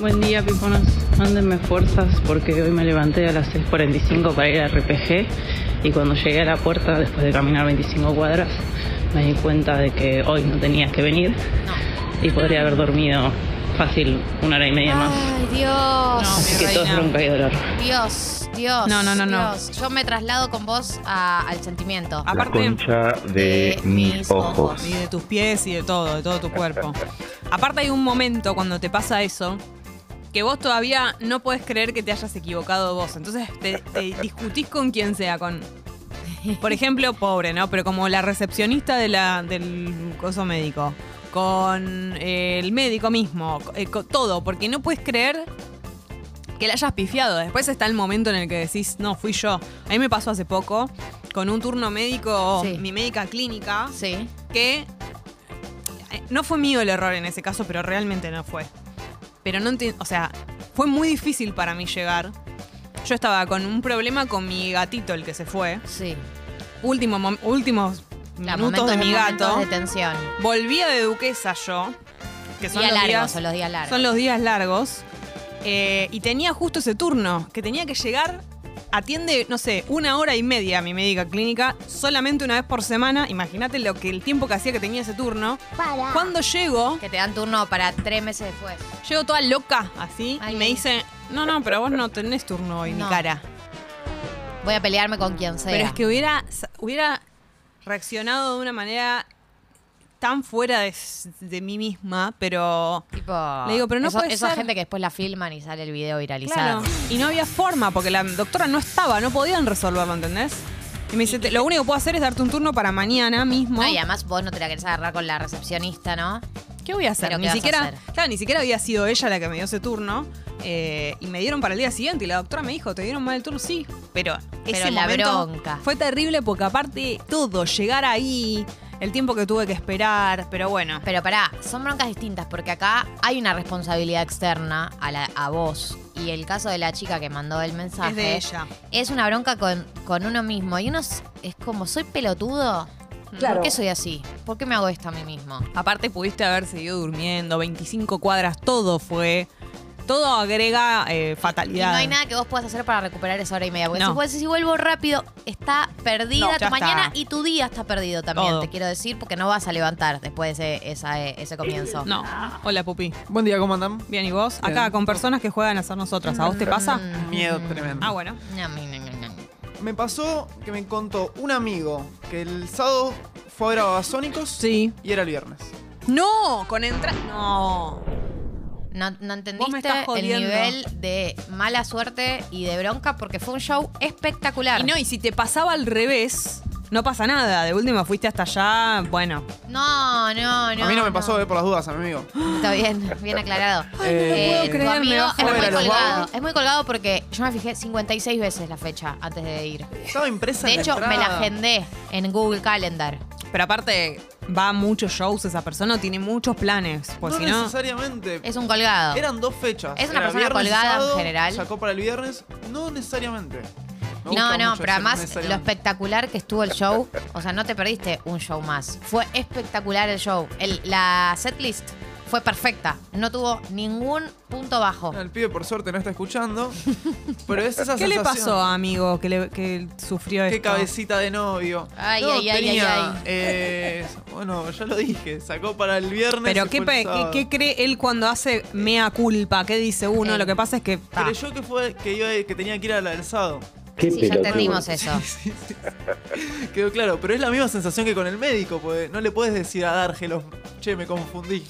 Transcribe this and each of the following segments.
Buen día, piponas. Mándenme fuerzas porque hoy me levanté a las 6.45 para ir a RPG y cuando llegué a la puerta, después de caminar 25 cuadras, me di cuenta de que hoy no tenía que venir y podría haber dormido fácil una hora y media más. Ay, Dios. Así que todo es reina. bronca y dolor. Dios, Dios. No, no, no, no. Yo me traslado con vos a- al sentimiento. La Aparte- concha de, mis ojos. ojos. Y de tus pies y de todo, de todo tu cuerpo. Aparte hay un momento cuando te pasa eso que vos todavía no puedes creer que te hayas equivocado vos. Entonces te, te discutís con quien sea, con... Por ejemplo, pobre, ¿no? Pero como la recepcionista de la, del coso médico, con eh, el médico mismo, eh, con todo, porque no puedes creer que la hayas pifiado. Después está el momento en el que decís, no, fui yo. A mí me pasó hace poco con un turno médico, Sí. mi médica clínica, Sí. que eh, no fue mío el error en ese caso, pero realmente no fue. Pero no entiendo, o sea, fue muy difícil para mí llegar. Yo estaba con un problema con mi gatito, el que se fue. Sí. Último, mom- últimos Claro, minutos de mi gato. de tensión. Volvía de Duquesa yo, que son Día los largos, días, son los días largos. son los días largos. eh, y tenía justo ese turno, que tenía que llegar, atiende, no sé, una hora y media a mi médica clínica, solamente una vez por semana. Imagínate lo que el tiempo que hacía que tenía ese turno. Cuando llego, Que te dan turno para tres meses después. llego toda loca, así, Ay. y me dice, no, no, pero vos no tenés turno hoy, No. mi cara. Voy a pelearme con quien sea. Pero es que hubiera, hubiera reaccionado de una manera tan fuera de, de mí misma, pero... Tipo, Le digo, pero no eso- puede esa ser. gente que después la filman y sale el video viralizado. Claro. Y no había forma, porque la doctora no estaba, no podían resolverlo, ¿entendés? Y me dice, "Te- lo único que puedo hacer es darte un turno para mañana mismo. No, y además vos no te la querés agarrar con la recepcionista, ¿no? ¿Qué voy a hacer? Ni ¿qué vas a siquiera, hacer? claro, ni siquiera había sido ella la que me dio ese turno. eh, y me dieron para el día siguiente. Y la doctora me dijo, ¿te dieron mal el turno? Sí. Pero, Pero ese la momento bronca. fue terrible porque aparte todo, llegar ahí, el tiempo que tuve que esperar, pero bueno. Pero pará, son broncas distintas porque acá hay una responsabilidad externa a, la, a vos. Y el caso de la chica que mandó el mensaje. Es de ella. Es una bronca con, con uno mismo. Y uno es, es como, ¿soy pelotudo? ¿Por qué soy así? ¿Por qué me hago esto a mí mismo? Aparte pudiste haber seguido durmiendo, 25 cuadras, todo fue. Todo agrega eh, Y fatalidad. no hay nada que vos puedas hacer para recuperar esa hora y media. Porque No. si vuelvo rápido, está perdida No, tu mañana está. y tu día está perdido también, Todo. te quiero decir, porque no vas a levantar después de ese, esa- ese comienzo. No. Hola, Pupi. Buen día, ¿cómo andan? Bien, ¿y vos? Bien. Acá con personas que juegan a ser nosotras. ¿A vos te pasa? Miedo tremendo. Ah, bueno. No, no, no, no, no. Me pasó que me contó un amigo que el sábado fue a ver a Babasónicos Sí. y era el viernes. No, con entrada. No. No, entendiste el nivel de mala suerte y de bronca porque fue un show espectacular. Y no, y si te pasaba al revés, no pasa nada. De última fuiste hasta allá, bueno. no, no, no. a mí no me pasó, eh, por las dudas, a mi amigo. Está bien, bien aclarado. Eh, puedo creer, amigo es muy los colgado. Es muy colgado porque yo me fijé 56 veces la fecha antes de ir. Estaba impresa De en hecho, me la agendé en Google Calendar. Pero aparte, va a muchos shows esa persona, tiene muchos planes. Pues no si no. necesariamente. Es un colgado. Eran dos fechas. Es una Era persona viernes colgada en general. Sacó para el viernes. No necesariamente. Me No, no, pero además lo espectacular que estuvo el show, o sea, no te perdiste un show más. Fue espectacular el show. El- la setlist fue perfecta. No tuvo ningún punto bajo. El pibe por suerte no está escuchando. Pero es esa ¿Qué le pasó, amigo, que, le- que sufrió Qué esto? cabecita de novio. Ay, No, ay, ay, tenía, ay, ay. eh, bueno, ya lo dije, sacó para el viernes. Pero y ¿qué, fue pe- el sábado. qué- qué cree él cuando hace mea culpa? ¿Qué dice uno? Eh. Lo que pasa es que... ta, Creyó que fue que, iba, que tenía que ir a la del sábado. Sí, ya entendimos eso. Quedó claro, pero es la misma sensación que con el médico, porque no le puedes decir a Dárgelos, che, me confundí.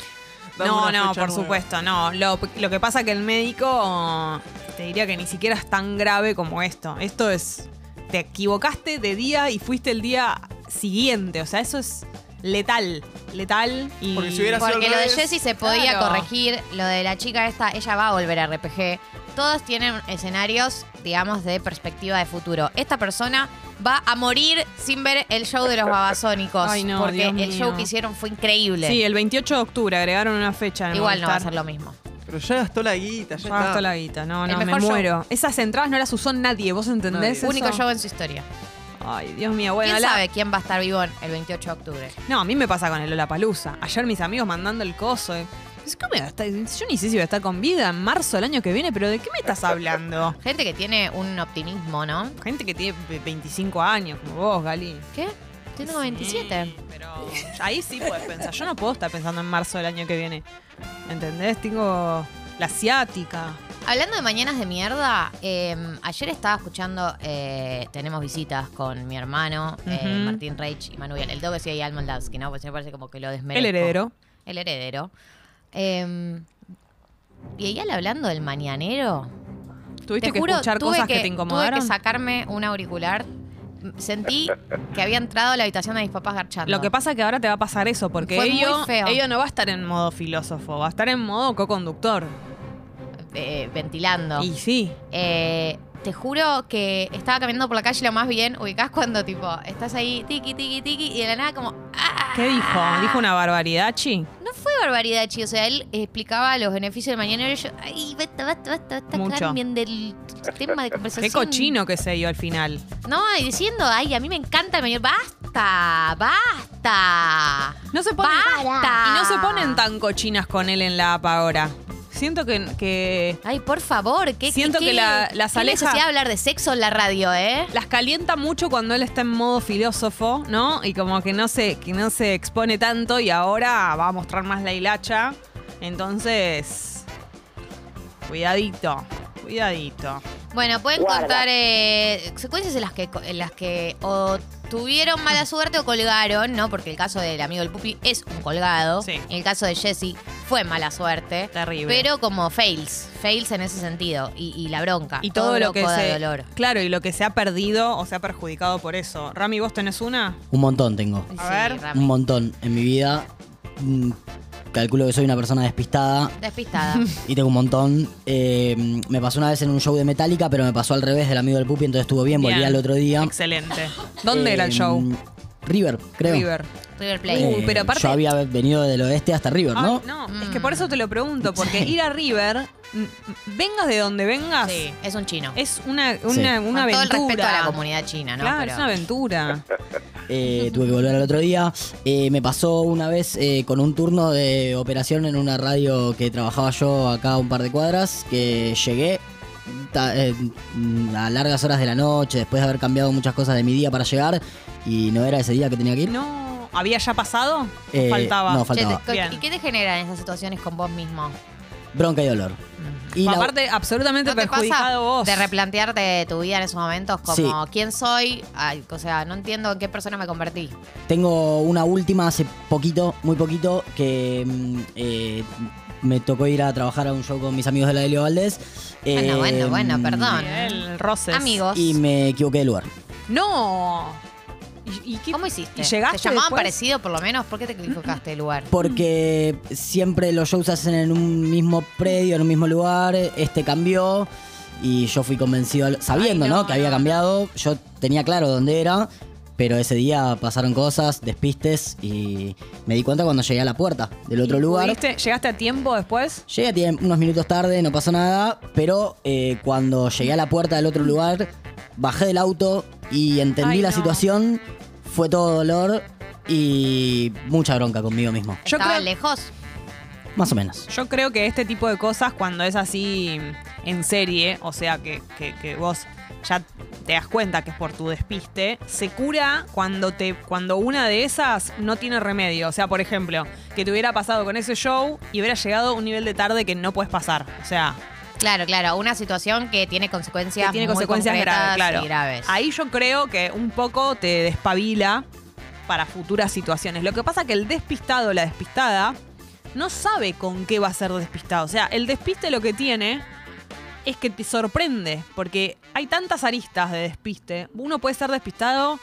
No, no, por nueva". supuesto, no. Lo, lo que pasa que el médico te diría que ni siquiera es tan grave como esto. Esto es. Te equivocaste de día y fuiste el día siguiente. O sea, eso es letal. Letal y. Porque si hubiera sido Porque lo de Jessie se podía Claro. corregir, lo de la chica esta, ella va a volver a RPG. Todos tienen escenarios, digamos, de perspectiva de futuro. Esta persona va a morir sin ver el show de los babasónicos. Ay, no, porque Dios el mío. show que hicieron fue increíble. Sí, el 28 de octubre agregaron una fecha. en Igual no va a ser lo mismo. Pero ya gastó la guita, ya Ya está. gastó la guita. No, no, me show. muero. Esas entradas no las usó nadie. ¿Vos entendés? Nadie. eso? Único show en su historia. Ay, Dios mío. Bueno, ¿Quién la- sabe quién va a estar vivo el 28 de octubre? No, a mí me pasa con el Lollapalooza. Ayer mis amigos mandando el coso. eh. Es que me va a estar- yo ni sé si voy a estar con vida en marzo del año que viene, pero ¿de qué me estás hablando? Gente que tiene un optimismo, ¿no? Gente que tiene ve- 25 años, como vos, Gali. ¿Qué? Tengo 27. Sí, pero ahí sí puedes pensar. Yo no puedo estar pensando en marzo del año que viene. ¿Entendés? Tengo la asiática. Hablando de mañanas de mierda, eh, ayer estaba escuchando, eh, tenemos visitas con mi hermano, eh. Martín Reich y Manuel. El tengo que decir ahí al Moldavsky, ¿no? Porque me parece como que lo desmerezco. El heredero. El heredero. Eh, y ella hablando del mañanero. Tuviste te que juro, escuchar tuve cosas que, que te Tuve incomodaron. que sacarme un auricular. Sentí que había entrado a la habitación de mis papás garchando. Lo que pasa es que ahora te va a pasar eso, porque ello, ello no va a estar en modo filósofo, va a estar en modo co-conductor. Eh, ventilando. Y sí. Eh, te juro que estaba caminando por la calle lo más bien, ubicás cuando tipo, estás ahí, tiki, tiki, tiki, y de la nada como, ¡ah! ¿Qué dijo? ¿Dijo una barbaridad, Chi? Barbaridad, chi. O sea, él explicaba los beneficios del mañanero y yo, ay, basta, basta, basta, basta, Mucho. cambien del tema de Qué conversación. cochino que se dio al final. No, y diciendo, ay, a mí me encanta el mañanero. ¡Basta! ¡Basta! No se ponen, ¡Basta! y no se ponen tan cochinas con él en la app ahora. Siento que, que Ay, por favor, ¿qué Siento qué- que la- las qué aleja- necesidad de hablar de sexo en la radio, ¿eh? las calienta mucho cuando él está en modo filósofo, ¿no? Y como que no se, que no se expone tanto y ahora va a mostrar más la hilacha. Entonces, cuidadito, cuidadito. Bueno, pueden Guarda. contar eh, secuencias en las que en las que o tuvieron mala suerte o colgaron, ¿no? Porque el caso del amigo del pupi es un colgado. Sí. En el caso de Jesse fue mala suerte. Terrible. Pero como fails, fails en ese sentido. Y, y la bronca. Y todo, lo que loco de se. dolor. Claro, y lo que se ha perdido o se ha perjudicado por eso. Rami, ¿vos tenés una? Un montón tengo. Sí, A ver. Rami. Un montón en mi vida. Calculo que soy una persona despistada Despistada. y tengo un montón. Eh, me pasó una vez en un show de Metallica, pero me pasó al revés del amigo del Pupi, entonces estuvo bien, volví Bien. al otro día. Excelente. ¿Dónde Eh, era el show? River, creo. River. River Plate. Uy, pero aparte- Yo había venido del oeste hasta River, ¿no? Ay, no, es que por eso te lo pregunto, porque ir a River, vengas de donde vengas, Sí, es un chino. es una, una, Sí. una Con aventura. todo el respeto a la comunidad china, ¿no? Claro, Pero- es una aventura. Eh, tuve que volver al otro día. Eh, me pasó una vez eh, con un turno de operación en una radio que trabajaba yo acá a un par de cuadras, que llegué ta- eh, a largas horas de la noche, después de haber cambiado muchas cosas de mi día para llegar, y no era ese día que tenía que ir. No, ¿había ya pasado? ¿O Eh, faltaba? no, Che, faltaba. ¿Y qué te generan esas situaciones con vos mismo? Bronca y dolor. Y la- Aparte, absolutamente ¿No te perjudicado pasa vos. de replantearte tu vida en esos momentos como Sí. quién soy? Ay, o sea, no entiendo en qué persona me convertí. Tengo una última hace poquito, muy poquito, que mm, eh, me tocó ir a trabajar a un show con mis amigos de la Helio Valdés. Bueno, Eh, bueno, bueno, perdón. El Roses. Amigos, Y me equivoqué de lugar. No. ¿Y, y qué- ¿cómo hiciste? ¿Y llegaste ¿Te llamaban después? parecido por lo menos? ¿Por qué te equivocaste de lugar? Porque siempre los shows se hacen en un mismo predio, en un mismo lugar. Este cambió y yo fui convencido, al- sabiendo Ay, no, no, que había no. cambiado. Yo tenía claro dónde era, pero ese día pasaron cosas, despistes y me di cuenta cuando llegué a la puerta del otro ¿Y lugar. pudiste- ¿Llegaste a tiempo después? Llegué a tie- unos minutos tarde, no pasó nada, pero eh, cuando llegué a la puerta del otro lugar, bajé del auto y entendí Ay, la no. situación. Fue todo dolor y mucha bronca conmigo mismo. Yo ¿Estaban creo- lejos? Más o menos. Yo creo que este tipo de cosas, cuando es así en serie, o sea, que, que- que vos ya te das cuenta que es por tu despiste, se cura cuando, te, cuando una de esas no tiene remedio. O sea, por ejemplo, que te hubiera pasado con ese show y hubiera llegado a un nivel de tarde que no puedes pasar. O sea, Claro, claro. Una situación que tiene consecuencias que tiene muy consecuencias graves, claro. y graves. Ahí yo creo que un poco te despabila para futuras situaciones. Lo que pasa que el despistado o la despistada no sabe con qué va a ser despistado. O sea, el despiste lo que tiene es que te sorprende, porque hay tantas aristas de despiste. Uno puede ser despistado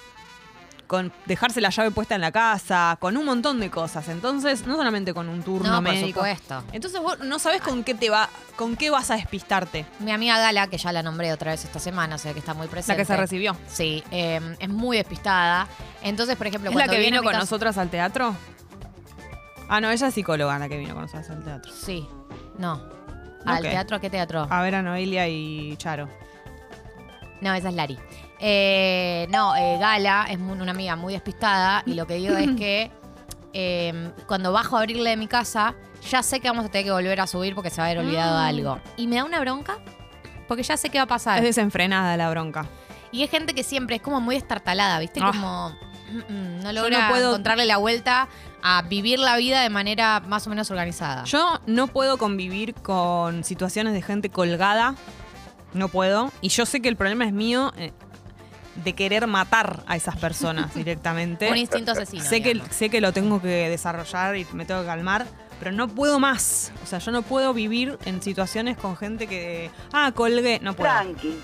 con dejarse la llave puesta en la casa, con un montón de cosas. Entonces, no solamente con un turno No, por médico. supuesto. Entonces vos no sabes con qué te va, con qué vas a despistarte. Mi amiga Gala, que ya la nombré otra vez esta semana, o sea que está muy presente. La que se recibió. Sí, eh, es muy despistada. Entonces, por ejemplo, ¿Es la cuando que vino con casa- nosotras al teatro? Ah, no, ella es psicóloga la que vino con nosotras al teatro. Sí, no. ¿Al teatro? ¿A qué teatro? A ver a Noelia y Charo. No, esa es Lari. Eh, no, eh, Gala es muy- una amiga muy despistada y lo que digo es que eh, cuando bajo a abrirle de mi casa, ya sé que vamos a tener que volver a subir porque se va a haber olvidado Mm. algo. Y me da una bronca porque ya sé qué va a pasar. Es desenfrenada la bronca. Y es gente que siempre es como muy estartalada, ¿viste? Ah. Como mm, mm, no logra no puedo- encontrarle la vuelta a vivir la vida de manera más o menos organizada. Yo no puedo convivir con situaciones de gente colgada. No puedo. Y yo sé que el problema es mío eh, de querer matar a esas personas directamente. Un instinto asesino. sé, que, digamos. sé que lo tengo que desarrollar y me tengo que calmar. Pero no puedo más. O sea, yo no puedo vivir en situaciones con gente que. Ah, colgué. No puedo.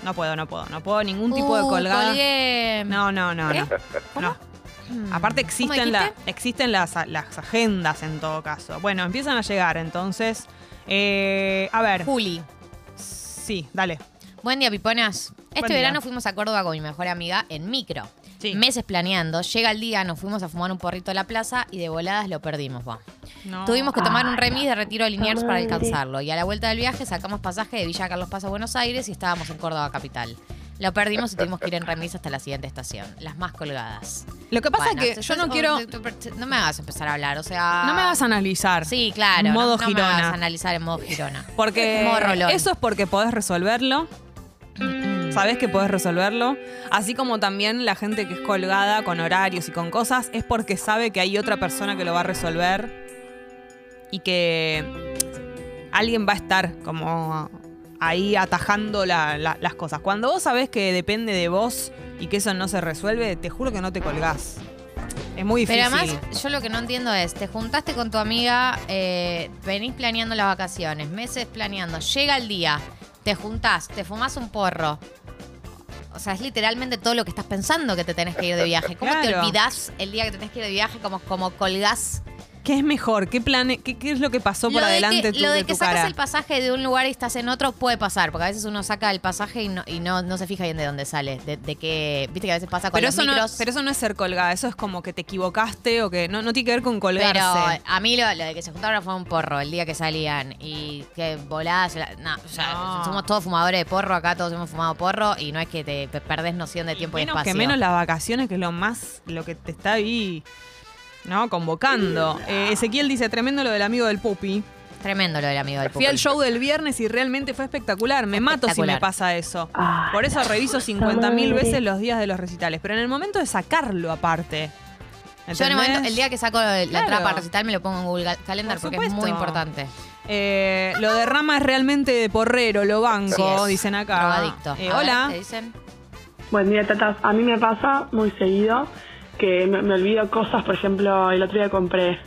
No puedo, no puedo. No puedo ningún tipo de Uh, colgada. colgué. No, no, no, ¿Qué? no. ¿Cómo? No. Mm. Aparte ¿Cómo existen, la, dijiste? existen las, las agendas en todo caso. Bueno, empiezan a llegar entonces. Eh, a ver, Juli. sí, dale. Buen día, piponas. Este día. verano fuimos a Córdoba con mi mejor amiga en micro. Sí. Meses planeando. Llega el día, nos fuimos a fumar un porrito a la plaza y de voladas lo perdimos. va. No. Tuvimos que tomar un remis de retiro de Liniers para alcanzarlo. Y a la vuelta del viaje sacamos pasaje de Villa Carlos Paz a Buenos Aires y estábamos en Córdoba capital. Lo perdimos y tuvimos que ir en remis hasta la siguiente estación. Las más colgadas. Lo que pasa Bueno, es que yo no quiero. No me hagas empezar a hablar, o sea... No me hagas analizar. Sí, claro. En modo no, no me hagas girona. analizar en modo girona. Porque eso es porque podés resolverlo. Sabés que podés resolverlo. Así como también la gente que es colgada con horarios y con cosas es porque sabe que hay otra persona que lo va a resolver y que alguien va a estar como ahí atajando la- la- las cosas. Cuando vos sabés que depende de vos y que eso no se resuelve, te juro que no te colgás. Es muy difícil. Pero además, yo lo que no entiendo es, te juntaste con tu amiga, eh, venís planeando las vacaciones, meses planeando, llega el día, te juntás, te fumás un porro. O sea, es literalmente todo lo que estás pensando que te tenés que ir de viaje. ¿Cómo te olvidás el día que tenés que ir de viaje? Como, como colgás. ¿Qué es mejor? ¿Qué, plane qué, qué es lo que pasó por Lo de adelante que, tú- lo de de que tu sacas cara? el pasaje de un lugar y estás en otro puede pasar, porque a veces uno saca el pasaje y no, y no, no se fija bien de dónde sale, de, de qué, viste que a veces pasa con Pero los eso, no, pero eso no es ser colgada, eso es como que te equivocaste o que no, no tiene que ver con Pero colgarse. a mí lo, lo de que se juntaron fue un porro el día que salían y que voladas. la- No, o sea, No. somos todos fumadores de porro, acá todos hemos fumado porro y no es que te, perdés noción de Y tiempo y, menos espacio. que menos las vacaciones, que es lo más, lo que te está ahí, ¿no? Convocando. Eh, Ezequiel dice, tremendo lo del amigo del pupi. Tremendo lo del amigo del Fui al Pupi. show del viernes y realmente fue espectacular. Me mato si me espectacular. pasa eso. Por eso reviso 50.000 veces los días de los recitales. Pero en el momento de sacarlo aparte. Yo en el, momento, el día que saco la Claro. para recital me lo pongo en Google Cal- Calendar Por porque es muy importante. Eh, lo de Rama es realmente de porrero, lo banco, Sí es. dicen acá. Drogadicto. Eh, A ver, hola. ¿qué dicen? Buen día, tatas. A mí me pasa muy seguido que me, me olvido cosas. Por ejemplo, el otro día compré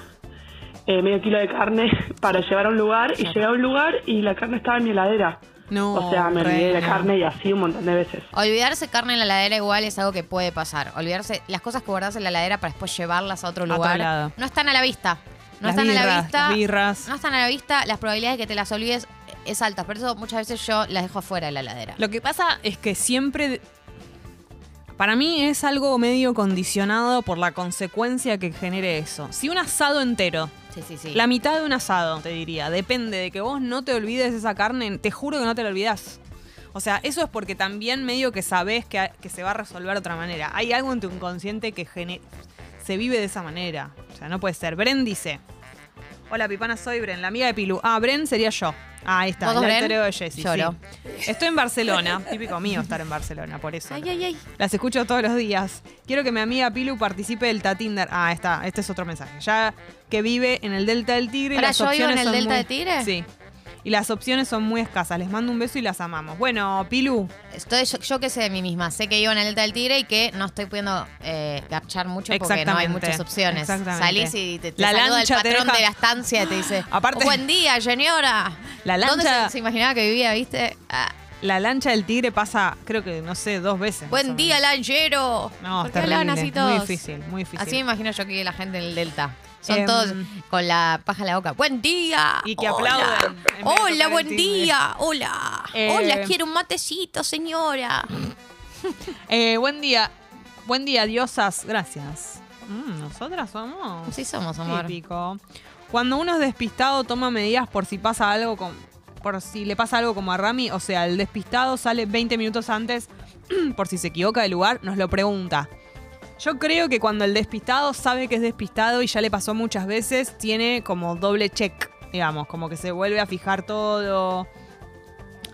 eh, medio kilo de carne para llevar a un lugar y llegué a un lugar y la carne estaba en mi heladera. No, o sea, me olvidé de la carne y así un montón de veces. Olvidarse carne en la heladera igual es algo que puede pasar. Olvidarse las cosas que guardas en la heladera para después llevarlas a otro lugar. No están a la vista. No Las están a la vista. las birras. No están a la vista. Las probabilidades de que te las olvides es alta. Por eso muchas veces yo las dejo afuera de la heladera. Lo que pasa es que siempre. Para mí es algo medio condicionado por la consecuencia que genere eso. Si un asado entero, Sí, sí, sí. la mitad de un asado, te diría, depende de que vos no te olvides esa carne, te juro que no te la olvidás. O sea, eso es porque también medio que sabés que, que se va a resolver de otra manera. Hay algo en tu inconsciente que se vive de esa manera. O sea, no puede ser. Bren dice: Hola, Pipana, soy Bren, la amiga de Pilu. Ah, Bren sería yo. Ah, ahí está, ¿Vos sos el alter ego de Jessie. Lloro. sí. Estoy en Barcelona. Típico mío estar en Barcelona, por eso. Ay, ay, ay. Las escucho todos los días. Quiero que mi amiga Pilu participe del Tatinder. Ah, está. Este es otro mensaje. Ya que vive en el Delta del Tigre. y Ahora, las ¿yo vivo en opciones el son Delta muy- del Tigre? Sí. Y las opciones son muy escasas. Les mando un beso y las amamos. Bueno, Pilu. Estoy, yo, yo qué sé de mí misma. Sé que vivo en el Delta del Tigre y que no estoy pudiendo eh, garchar mucho porque no hay muchas opciones. Exactamente. Salís y te, te La saluda el patrón deja- de la estancia y te dice Aparte- Buen día, señora. La ¿Dónde lancha- se, se imaginaba que vivía, viste? Ah, La lancha del Tigre pasa, creo que, no sé, dos veces. Buen día, lanchero. No, ¿Por es qué hablaban terrible. así todos? Muy difícil, muy difícil. Así me imagino yo que la gente en el Delta. Son Em, todos con la paja en la boca. ¡Buen día! Y que Hola. tocar Hola, buen día. Hola. Eh, Hola, quiero un matecito, señora. Eh, buen día. Buen día, diosas. Gracias. Mm, Nosotras somos. Así somos, amor. Típico. Cuando uno es despistado, toma medidas por si pasa algo con. Por si le pasa algo como a Rami. O sea, el despistado sale 20 minutos antes. por si se equivoca de lugar, nos lo pregunta. Yo creo que cuando el despistado sabe que es despistado y ya le pasó muchas veces, tiene como doble check digamos, como que se vuelve a fijar todo.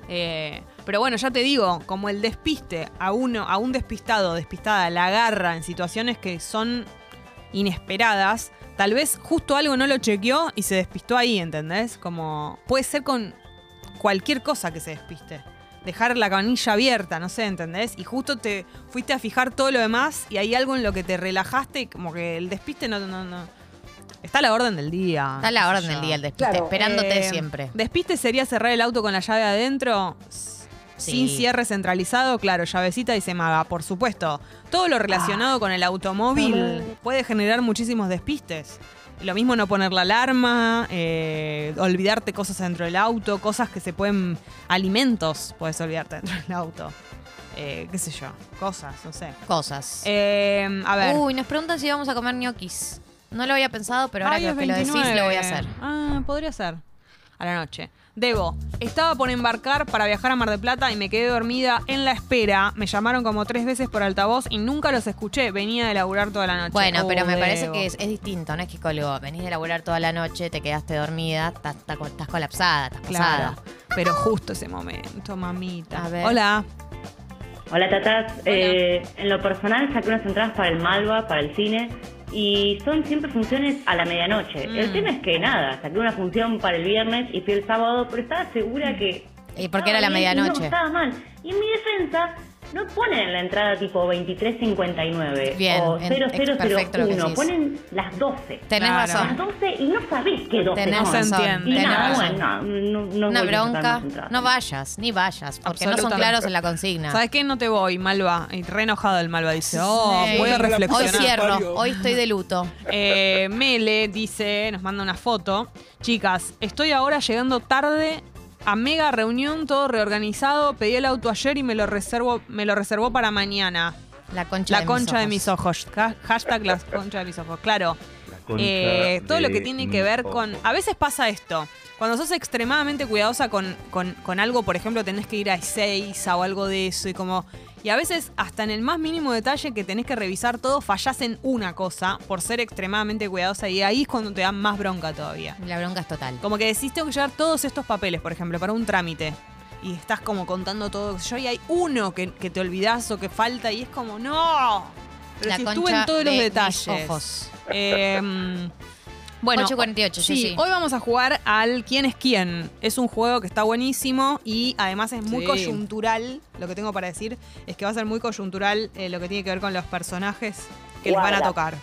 Eh, pero bueno, ya te digo, como el despiste a uno, a un despistado, despistada, la agarra en situaciones que son inesperadas, tal vez justo algo no lo chequeó y se despistó ahí, ¿entendés? Como puede ser con cualquier cosa que se despiste. Dejar la canilla abierta, no sé, ¿entendés? Y justo te fuiste a fijar todo lo demás y hay algo en lo que te relajaste y como que el despiste no, no, no. Está a la orden del día. Está a la orden del día el despiste, Claro, esperándote Eh, siempre. Despiste sería cerrar el auto con la llave adentro. Sí. Sin cierre centralizado, claro, llavecita y se maga, por supuesto. Todo lo relacionado con el automóvil puede generar muchísimos despistes. Lo mismo no poner la alarma, eh, olvidarte cosas dentro del auto, cosas que se pueden. alimentos puedes olvidarte dentro del auto. Eh, qué sé yo, cosas, no sé. Cosas. Eh, a ver. Uy, nos preguntan si vamos a comer ñoquis. No lo había pensado, pero ahora Ay, que, que lo decís, 29. lo voy a hacer. Ah, podría ser. A la noche. Debo, estaba por embarcar para viajar a Mar del Plata y me quedé dormida en la espera. Me llamaron como tres veces por altavoz y nunca los escuché. Venía de laburar toda la noche. Bueno, pero Oh, me parece Debo. que es, es distinto, no es que colgó. Venís de laburar toda la noche, te quedaste dormida, estás, colapsada, estás Claro. pasada. Pero justo ese momento, mamita. A ver. Hola. Hola tatas, Eh, en lo personal saqué unas entradas para el Malva, para el cine, y son siempre funciones a la medianoche. Mm. El tema es que nada, saqué una función para el viernes y fui el sábado, pero estaba segura que... ¿Y por qué era la medianoche? No, estaba mal. Y en mi defensa, no ponen la entrada tipo 23.59 Bien, o en- es perfecto lo que 0001, decís. ponen las 12. Tenés Claro. razón. Las 12 y no sabés qué 12 Tenés No se son. entiende. Y Tenés nada, razón. bueno, no, Una bronca. No vayas, ni vayas, porque no son claros en la consigna. ¿Sabes qué? No te voy, Malva. Y re enojado el Malva. Dice, oh, Sí. voy a Hoy reflexionar. cierro, hoy estoy de luto. Eh, Mele dice, nos manda una foto. Chicas, estoy ahora llegando tarde a mega reunión, todo reorganizado. Pedí el auto ayer y me lo reservo, me lo reservó para mañana. La concha La de concha mis de mis ojos. Ha- Hashtag la concha de mis ojos. Claro. Eh, todo lo que tiene que ver con. ojos. A veces pasa esto. Cuando sos extremadamente cuidadosa con, con- con algo, por ejemplo, tenés que ir a Ezeiza o algo de eso, y como. Y a veces, hasta en el más mínimo detalle que tenés que revisar todo, fallás en una cosa por ser extremadamente cuidadosa, y ahí es cuando te dan más bronca todavía. La bronca es total. Como que decís, tengo que llevar todos estos papeles, por ejemplo, para un trámite. Y estás como contando todo, yo, y hay uno que, que te olvidás o que falta, y es como, ¡no! Pero La si estuve en todos los de detalles. ojos. Eh, bueno, 8.48, sí, sí, sí. hoy vamos a jugar al ¿Quién es quién? Es un juego que está buenísimo y además es muy Sí. coyuntural. Lo que tengo para decir es que va a ser muy coyuntural eh, lo que tiene que ver con los personajes que les van a tocar.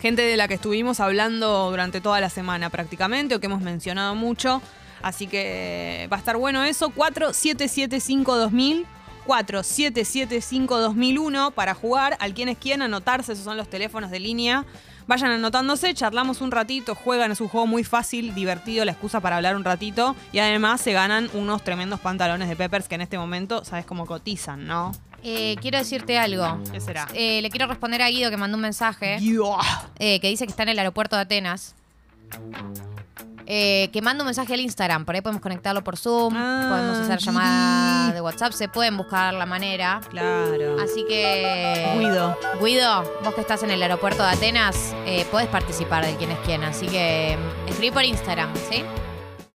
Gente de la que estuvimos hablando durante toda la semana prácticamente o que hemos mencionado mucho. Así que va a estar bueno eso. 4775-2000. 4775-2001 para jugar. Al quién es quién, anotarse, esos son los teléfonos de línea. Vayan anotándose, charlamos un ratito, juegan, es un juego muy fácil, divertido, la excusa para hablar un ratito. Y además se ganan unos tremendos pantalones de Peppers que en este momento, sabes cómo cotizan, ¿no? Eh, quiero decirte algo. ¿Qué será? Eh, le quiero responder a Guido que mandó un mensaje eh, que dice que está en el aeropuerto de Atenas. Eh, que manda un mensaje al Instagram, por ahí podemos conectarlo por Zoom, Ah, podemos hacer Guidi. llamada de WhatsApp, se pueden buscar la manera. Claro. Así que. Guido. Guido, vos que estás en el aeropuerto de Atenas, eh, podés participar de quién es quién. Así que mm, escribí por Instagram, ¿sí?